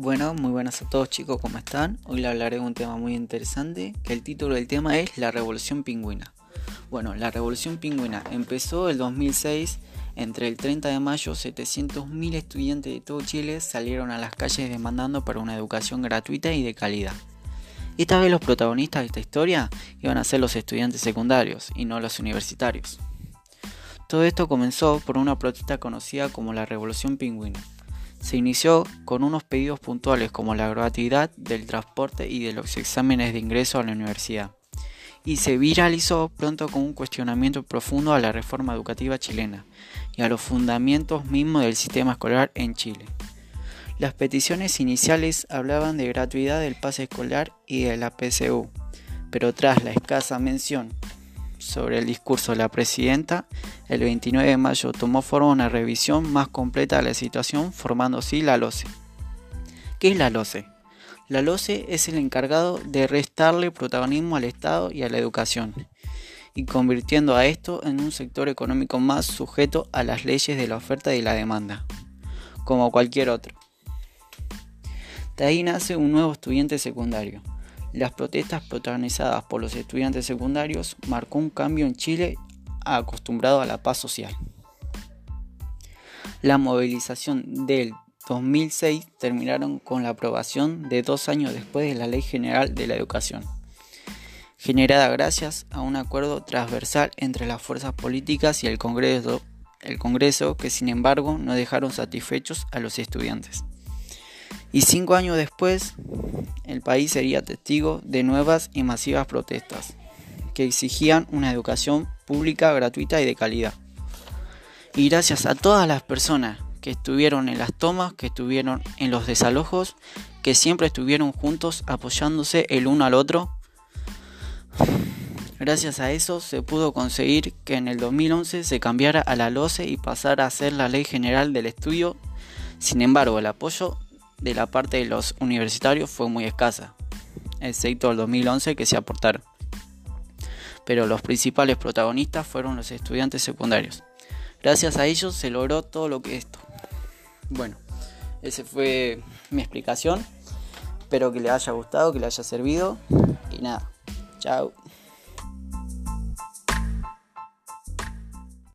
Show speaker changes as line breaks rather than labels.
Bueno, muy buenas a todos chicos, ¿cómo están? Hoy le hablaré de un tema muy interesante, que el título del tema es La Revolución Pingüina. Bueno, la Revolución Pingüina empezó el 2006, entre el 30 de mayo 700.000 estudiantes de todo Chile salieron a las calles demandando para una educación gratuita y de calidad. Esta vez los protagonistas de esta historia iban a ser los estudiantes secundarios y no los universitarios. Todo esto comenzó por una protesta conocida como la Revolución Pingüina se inició con unos pedidos puntuales como la gratuidad del transporte y de los exámenes de ingreso a la universidad, y se viralizó pronto con un cuestionamiento profundo a la reforma educativa chilena y a los fundamentos mismos del sistema escolar en Chile. Las peticiones iniciales hablaban de gratuidad del pase escolar y de la PCU, pero tras la escasa mención sobre el discurso de la presidenta, el 29 de mayo tomó forma una revisión más completa de la situación, formando así la LOCE. ¿Qué es la LOCE? La LOCE es el encargado de restarle protagonismo al Estado y a la educación, y convirtiendo a esto en un sector económico más sujeto a las leyes de la oferta y la demanda, como cualquier otro. De ahí nace un nuevo estudiante secundario, las protestas protagonizadas por los estudiantes secundarios marcó un cambio en Chile acostumbrado a la paz social. La movilización del 2006 terminaron con la aprobación de dos años después de la Ley General de la Educación, generada gracias a un acuerdo transversal entre las fuerzas políticas y el Congreso, el Congreso que sin embargo no dejaron satisfechos a los estudiantes. Y cinco años después, el país sería testigo de nuevas y masivas protestas que exigían una educación pública, gratuita y de calidad. Y gracias a todas las personas que estuvieron en las tomas, que estuvieron en los desalojos, que siempre estuvieron juntos apoyándose el uno al otro, gracias a eso se pudo conseguir que en el 2011 se cambiara a la LOCE y pasara a ser la Ley General del Estudio. Sin embargo, el apoyo de la parte de los universitarios fue muy escasa, excepto el 2011 que se aportaron. Pero los principales protagonistas fueron los estudiantes secundarios. Gracias a ellos se logró todo lo que esto. Bueno, esa fue mi explicación. Espero que les haya gustado, que les haya servido. Y nada, chao.